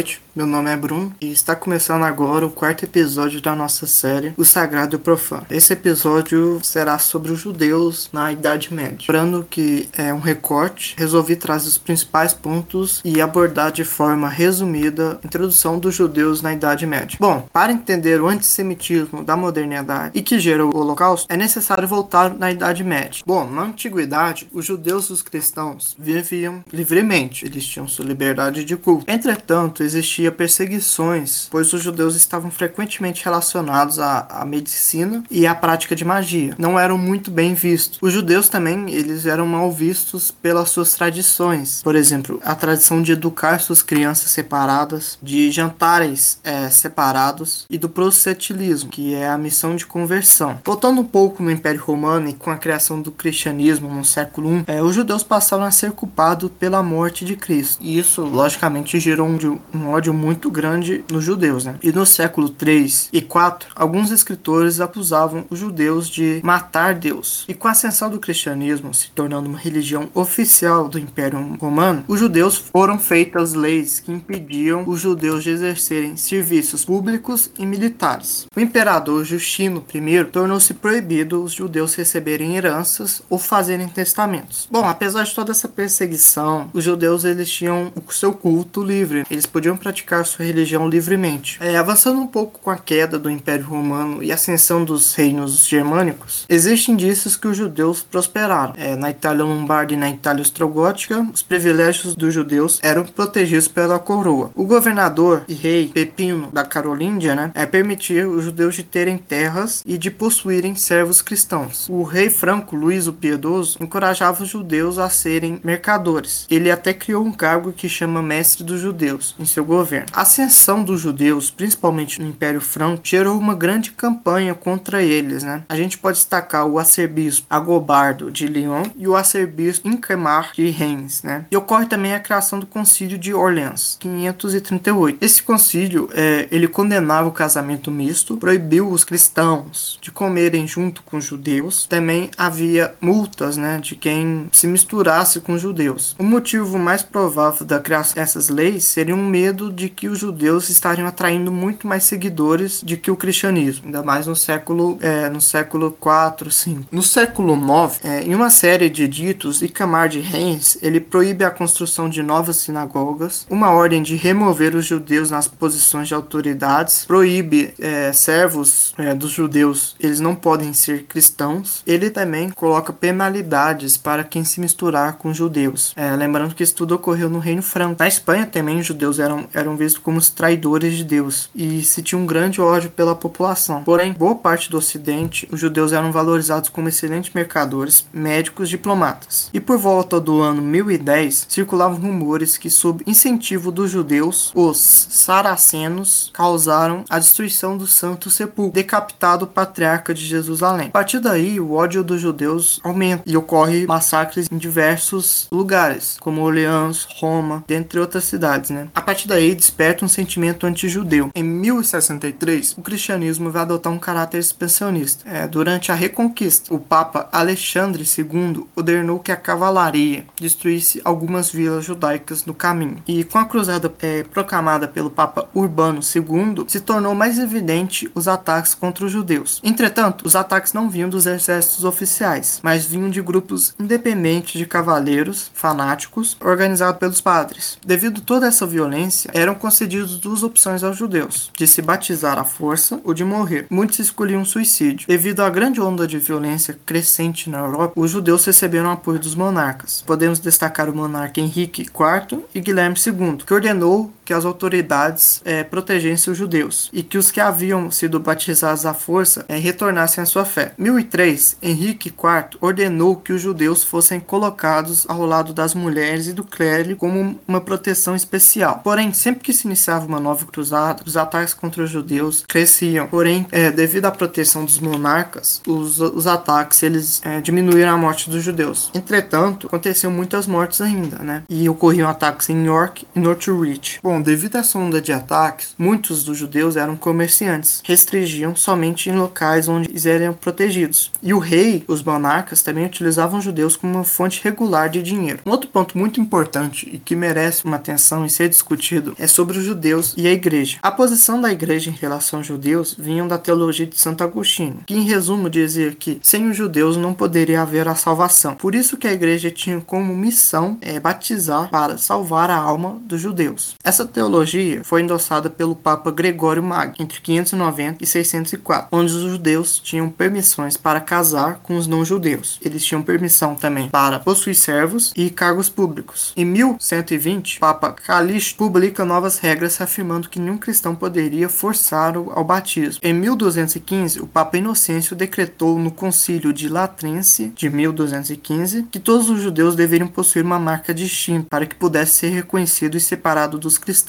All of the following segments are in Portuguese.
noite, meu nome é Bruno e está começando agora o quarto episódio da nossa série O Sagrado e o Profano. Esse episódio será sobre os judeus na Idade Média. Lembrando que é um recorte, resolvi trazer os principais pontos e abordar de forma resumida a introdução dos judeus na Idade Média. Bom, para entender o antissemitismo da modernidade e que gerou o Holocausto, é necessário voltar na Idade Média. Bom, na Antiguidade, os judeus e os cristãos viviam livremente, eles tinham sua liberdade de culto. Entretanto, existia perseguições, pois os judeus estavam frequentemente relacionados à, à, medicina e à prática de magia. Não eram muito bem vistos. Os judeus também, eles eram mal vistos pelas suas tradições. Por exemplo, a tradição de educar suas crianças separadas, de jantares é, separados e do proselitismo, que é a missão de conversão. Voltando um pouco no Império Romano e com a criação do cristianismo no século I, é, os judeus passaram a ser culpados pela morte de Cristo. E isso, logicamente, gerou um, um ódio ódio muito grande nos judeus, né? E no século 3 e 4, alguns escritores acusavam os judeus de matar Deus. E com a ascensão do cristianismo se tornando uma religião oficial do Império Romano, os judeus foram feitas leis que impediam os judeus de exercerem serviços públicos e militares. O imperador Justino I tornou-se proibido os judeus receberem heranças ou fazerem testamentos. Bom, apesar de toda essa perseguição, os judeus eles tinham o seu culto livre. Eles praticar praticar sua religião livremente. É, avançando um pouco com a queda do Império Romano e ascensão dos reinos germânicos, existem indícios que os judeus prosperaram. É, na Itália Lombarda e na Itália Ostrogótica, os privilégios dos judeus eram protegidos pela coroa. O governador e rei Pepino da Carolíndia né, é, permitia os judeus de terem terras e de possuírem servos cristãos. O rei franco Luís o Piedoso encorajava os judeus a serem mercadores. Ele até criou um cargo que chama mestre dos judeus em seu governo. A ascensão dos judeus, principalmente no Império Franco, gerou uma grande campanha contra eles. Né? A gente pode destacar o arcebispo Agobardo de Lyon e o arcebispo Inquemar de Reims. Né? E ocorre também a criação do Concílio de Orleans, 538. Esse concílio é, ele condenava o casamento misto, proibiu os cristãos de comerem junto com os judeus. Também havia multas né, de quem se misturasse com os judeus. O motivo mais provável da criação dessas leis seria um de que os judeus estariam atraindo muito mais seguidores do que o cristianismo, ainda mais no século é, no século 4, 5. No século 9, é, em uma série de editos, Icamar de Reims ele proíbe a construção de novas sinagogas, uma ordem de remover os judeus nas posições de autoridades, proíbe é, servos é, dos judeus, eles não podem ser cristãos. Ele também coloca penalidades para quem se misturar com judeus. É, lembrando que isso tudo ocorreu no Reino Franco. Na Espanha também os judeus eram, eram eram vistos como os traidores de Deus e se tinha um grande ódio pela população. Porém, boa parte do Ocidente, os judeus eram valorizados como excelentes mercadores, médicos, diplomatas. E por volta do ano 1010, circulavam rumores que, sob incentivo dos judeus, os saracenos causaram a destruição do Santo Sepulcro, decapitado o patriarca de Jerusalém. A partir daí, o ódio dos judeus aumenta e ocorre massacres em diversos lugares, como Orleans, Roma, dentre outras cidades. Né? A partir daí, desperta um sentimento anti-judeu. Em 1063, o cristianismo vai adotar um caráter expansionista. É, durante a Reconquista, o Papa Alexandre II ordenou que a cavalaria destruísse algumas vilas judaicas no caminho. E com a cruzada é, proclamada pelo Papa Urbano II, se tornou mais evidente os ataques contra os judeus. Entretanto, os ataques não vinham dos exércitos oficiais, mas vinham de grupos independentes de cavaleiros fanáticos organizados pelos padres. Devido a toda essa violência, eram concedidas duas opções aos judeus: de se batizar à força ou de morrer. Muitos escolhiam suicídio. Devido à grande onda de violência crescente na Europa, os judeus receberam apoio dos monarcas. Podemos destacar o monarca Henrique IV e Guilherme II, que ordenou que as autoridades é, protegessem os judeus e que os que haviam sido batizados à força é, retornassem à sua fé. 1003, Henrique IV ordenou que os judeus fossem colocados ao lado das mulheres e do clero como uma proteção especial. Porém, sempre que se iniciava uma nova cruzada, os ataques contra os judeus cresciam. Porém, é, devido à proteção dos monarcas, os, os ataques eles é, diminuíram a morte dos judeus. Entretanto, aconteciam muitas mortes ainda, né? E ocorriam ataques em York e Northwich. Bom, Bom, devido essa onda de ataques, muitos dos judeus eram comerciantes, restringiam somente em locais onde eles eram protegidos. E o rei, os monarcas, também utilizavam judeus como uma fonte regular de dinheiro. Um outro ponto muito importante e que merece uma atenção e ser discutido é sobre os judeus e a igreja. A posição da igreja em relação aos judeus vinham da teologia de Santo Agostinho, que em resumo dizia que sem os judeus não poderia haver a salvação. Por isso que a igreja tinha como missão é, batizar para salvar a alma dos judeus. Essa teologia foi endossada pelo Papa Gregório Magno entre 590 e 604, onde os judeus tinham permissões para casar com os não-judeus. Eles tinham permissão também para possuir servos e cargos públicos. Em 1120, o Papa Calixto publica novas regras afirmando que nenhum cristão poderia forçar ao batismo. Em 1215, o Papa Inocêncio decretou no Concílio de Latrense de 1215 que todos os judeus deveriam possuir uma marca distinta para que pudesse ser reconhecido e separado dos cristãos.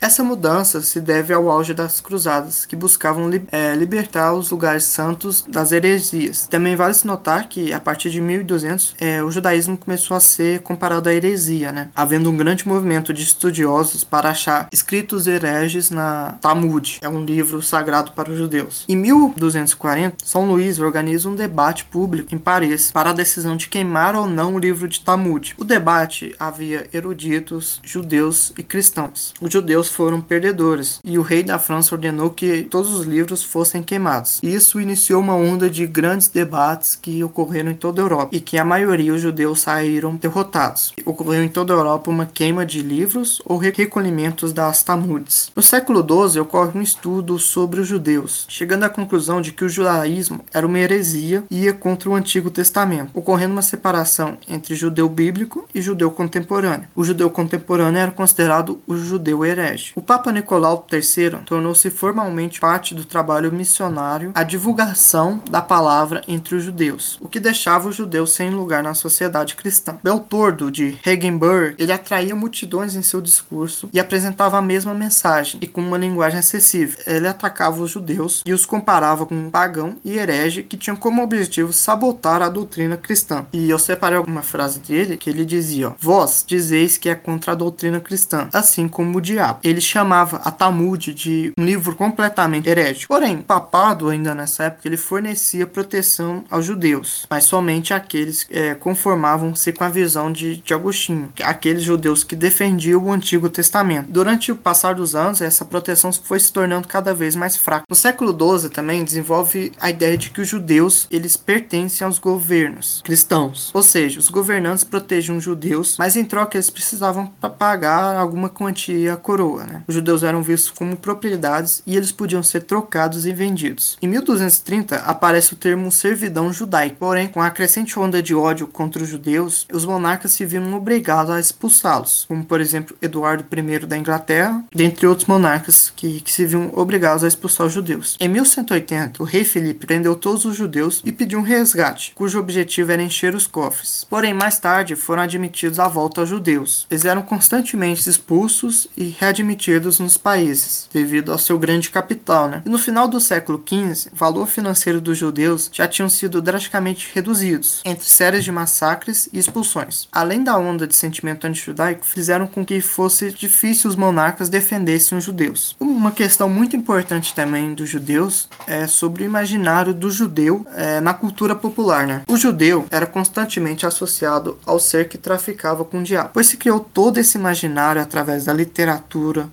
Essa mudança se deve ao auge das cruzadas, que buscavam li é, libertar os lugares santos das heresias. Também vale se notar que a partir de 1200 é, o judaísmo começou a ser comparado à heresia, né? havendo um grande movimento de estudiosos para achar escritos hereges na Talmud, é um livro sagrado para os judeus. Em 1240, São Luís organiza um debate público em Paris para a decisão de queimar ou não o livro de Talmud. O debate havia eruditos, judeus e cristãos. Os judeus foram perdedores e o rei da França ordenou que todos os livros fossem queimados. Isso iniciou uma onda de grandes debates que ocorreram em toda a Europa e que a maioria os judeus saíram derrotados. Ocorreu em toda a Europa uma queima de livros ou recolhimentos das Talmudes. No século XII ocorre um estudo sobre os judeus, chegando à conclusão de que o judaísmo era uma heresia e ia contra o Antigo Testamento, ocorrendo uma separação entre judeu bíblico e judeu contemporâneo. O judeu contemporâneo era considerado o judeu herege. O Papa Nicolau III tornou-se formalmente parte do trabalho missionário a divulgação da palavra entre os judeus, o que deixava os judeus sem lugar na sociedade cristã. Beltordo de Regenburg, ele atraía multidões em seu discurso e apresentava a mesma mensagem e com uma linguagem acessível. Ele atacava os judeus e os comparava com um pagão e herege que tinham como objetivo sabotar a doutrina cristã. E eu separei alguma frase dele que ele dizia: ó, Vós dizeis que é contra a doutrina cristã, assim como o diabo. Ele chamava a Talmud de um livro completamente herético. Porém, o papado, ainda nessa época, ele fornecia proteção aos judeus, mas somente aqueles é, conformavam-se com a visão de, de Agostinho, aqueles judeus que defendiam o Antigo Testamento. Durante o passar dos anos, essa proteção foi se tornando cada vez mais fraca. No século XII também desenvolve a ideia de que os judeus eles pertencem aos governos cristãos, ou seja, os governantes protegiam os judeus, mas em troca eles precisavam pagar alguma quantia à coroa. Né? Os judeus eram vistos como propriedades e eles podiam ser trocados e vendidos. Em 1230 aparece o termo servidão judaica, porém com a crescente onda de ódio contra os judeus, os monarcas se viram obrigados a expulsá-los, como por exemplo Eduardo I da Inglaterra, dentre outros monarcas que, que se viam obrigados a expulsar os judeus. Em 1180, o rei Felipe prendeu todos os judeus e pediu um resgate, cujo objetivo era encher os cofres. Porém, mais tarde foram admitidos à volta aos judeus. Eles eram constantemente expulsos e readmitidos nos países, devido ao seu grande capital. Né? E no final do século XV, o valor financeiro dos judeus já tinham sido drasticamente reduzidos, entre séries de massacres e expulsões. Além da onda de sentimento antijudaico, fizeram com que fosse difícil os monarcas defendessem os judeus. Uma questão muito importante também dos judeus é sobre o imaginário do judeu é, na cultura popular. Né? O judeu era constantemente associado ao ser que traficava com o diabo, pois se criou todo esse imaginário através da literatura,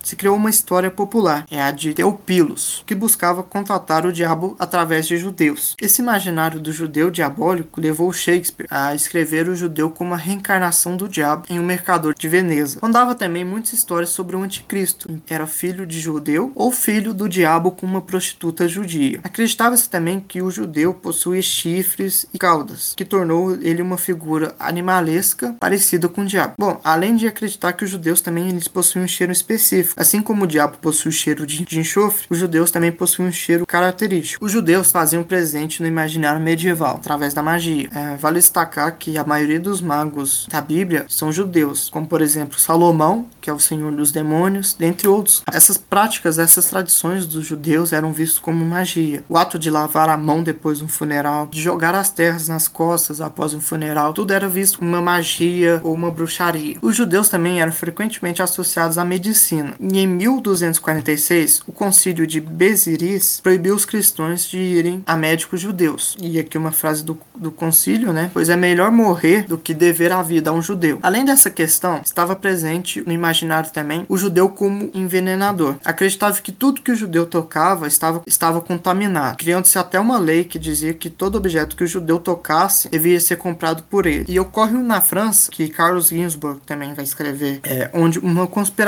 se criou uma história popular, é a de Teopilos, que buscava contratar o diabo através de judeus. Esse imaginário do judeu diabólico levou Shakespeare a escrever o judeu como a reencarnação do diabo em O Mercador de Veneza. Contava também muitas histórias sobre o anticristo, era filho de judeu ou filho do diabo com uma prostituta judia. Acreditava-se também que o judeu possuía chifres e caudas, que tornou ele uma figura animalesca parecida com o diabo. Bom, além de acreditar que os judeus também eles possuem um cheiro específico, assim como o diabo possui o cheiro de, de enxofre, os judeus também possuem um cheiro característico. Os judeus faziam presente no imaginário medieval através da magia. É, vale destacar que a maioria dos magos da Bíblia são judeus, como por exemplo Salomão, que é o senhor dos demônios, dentre outros. Essas práticas, essas tradições dos judeus eram vistas como magia. O ato de lavar a mão depois de um funeral, de jogar as terras nas costas após um funeral, tudo era visto como uma magia ou uma bruxaria. Os judeus também eram frequentemente associados à medicina. E em 1246, o concílio de Béziris proibiu os cristãos de irem a médicos judeus. E aqui uma frase do, do concílio, né? Pois é melhor morrer do que dever a vida a um judeu. Além dessa questão, estava presente no imaginário também o judeu como envenenador. Acreditava que tudo que o judeu tocava estava, estava contaminado, criando-se até uma lei que dizia que todo objeto que o judeu tocasse devia ser comprado por ele. E ocorre na França, que Carlos Ginzburg também vai escrever, é, onde uma conspiração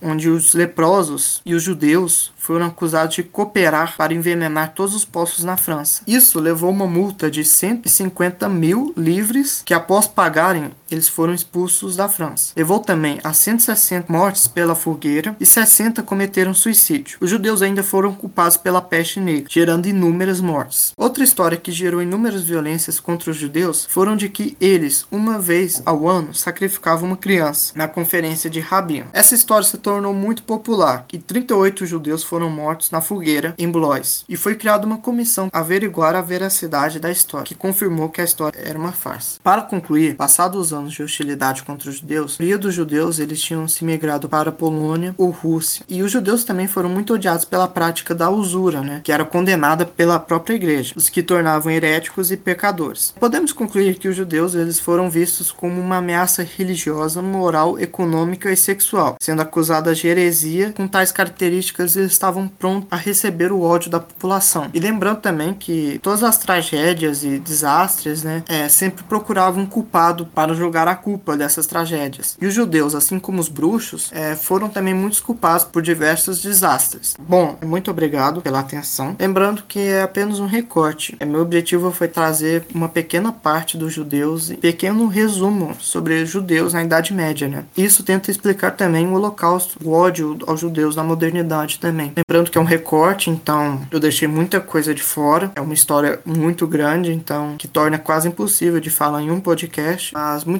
onde os leprosos e os judeus foram acusados de cooperar para envenenar todos os poços na França. Isso levou uma multa de 150 mil livres, que após pagarem, eles foram expulsos da França. Levou também a 160 mortes pela fogueira e 60 cometeram suicídio. Os judeus ainda foram culpados pela peste negra, gerando inúmeras mortes. Outra história que gerou inúmeras violências contra os judeus foram de que eles, uma vez ao ano, sacrificavam uma criança na conferência de Rabino. Essa história se tornou muito popular e 38 judeus foram mortos na fogueira em Blois, e foi criada uma comissão a averiguar a veracidade da história, que confirmou que a história era uma farsa. Para concluir, passados os anos de hostilidade contra os judeus, a maioria dos judeus eles tinham se migrado para a Polônia ou Rússia, e os judeus também foram muito odiados pela prática da usura, né, que era condenada pela própria igreja, os que tornavam heréticos e pecadores. Podemos concluir que os judeus eles foram vistos como uma ameaça religiosa, moral, econômica e sexual, sendo acusados de heresia com tais características eles estavam prontos a receber o ódio da população. E lembrando também que todas as tragédias e desastres, né, é, sempre procuravam um culpado para jogar a culpa dessas tragédias. E os judeus, assim como os bruxos, é, foram também muitos culpados por diversos desastres. Bom, muito obrigado pela atenção. Lembrando que é apenas um recorte. É, meu objetivo foi trazer uma pequena parte dos judeus e pequeno resumo sobre judeus na Idade Média, né? Isso tenta explicar também o Holocausto, o ódio aos judeus na modernidade também. Lembrando que é um recorte, então eu deixei muita coisa de fora. É uma história muito grande, então que torna quase impossível de falar em um podcast. Mas